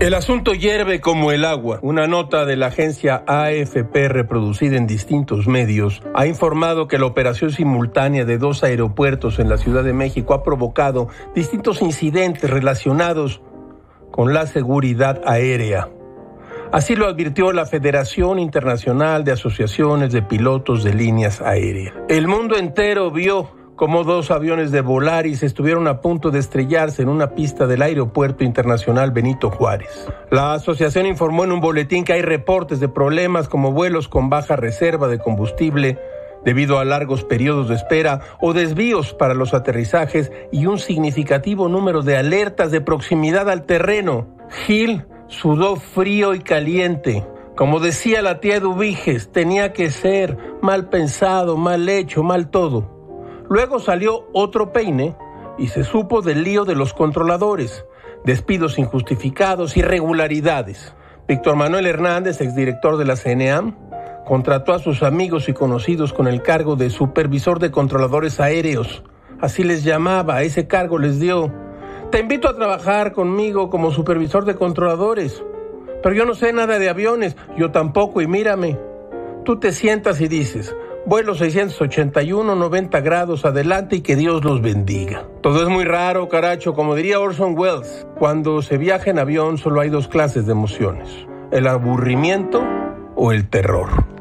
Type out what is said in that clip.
El asunto hierve como el agua. Una nota de la agencia AFP reproducida en distintos medios ha informado que la operación simultánea de dos aeropuertos en la Ciudad de México ha provocado distintos incidentes relacionados con la seguridad aérea. Así lo advirtió la Federación Internacional de Asociaciones de Pilotos de Líneas Aéreas. El mundo entero vio como dos aviones de Volaris estuvieron a punto de estrellarse en una pista del Aeropuerto Internacional Benito Juárez. La asociación informó en un boletín que hay reportes de problemas como vuelos con baja reserva de combustible debido a largos periodos de espera o desvíos para los aterrizajes y un significativo número de alertas de proximidad al terreno. Gil sudó frío y caliente. Como decía la tía Dubiges, tenía que ser mal pensado, mal hecho, mal todo. Luego salió otro peine y se supo del lío de los controladores, despidos injustificados, irregularidades. Víctor Manuel Hernández, exdirector de la CNAM, contrató a sus amigos y conocidos con el cargo de supervisor de controladores aéreos. Así les llamaba, ese cargo les dio. Te invito a trabajar conmigo como supervisor de controladores. Pero yo no sé nada de aviones, yo tampoco, y mírame. Tú te sientas y dices, vuelo 681, 90 grados adelante y que Dios los bendiga. Todo es muy raro, caracho, como diría Orson Welles. Cuando se viaja en avión solo hay dos clases de emociones, el aburrimiento o el terror.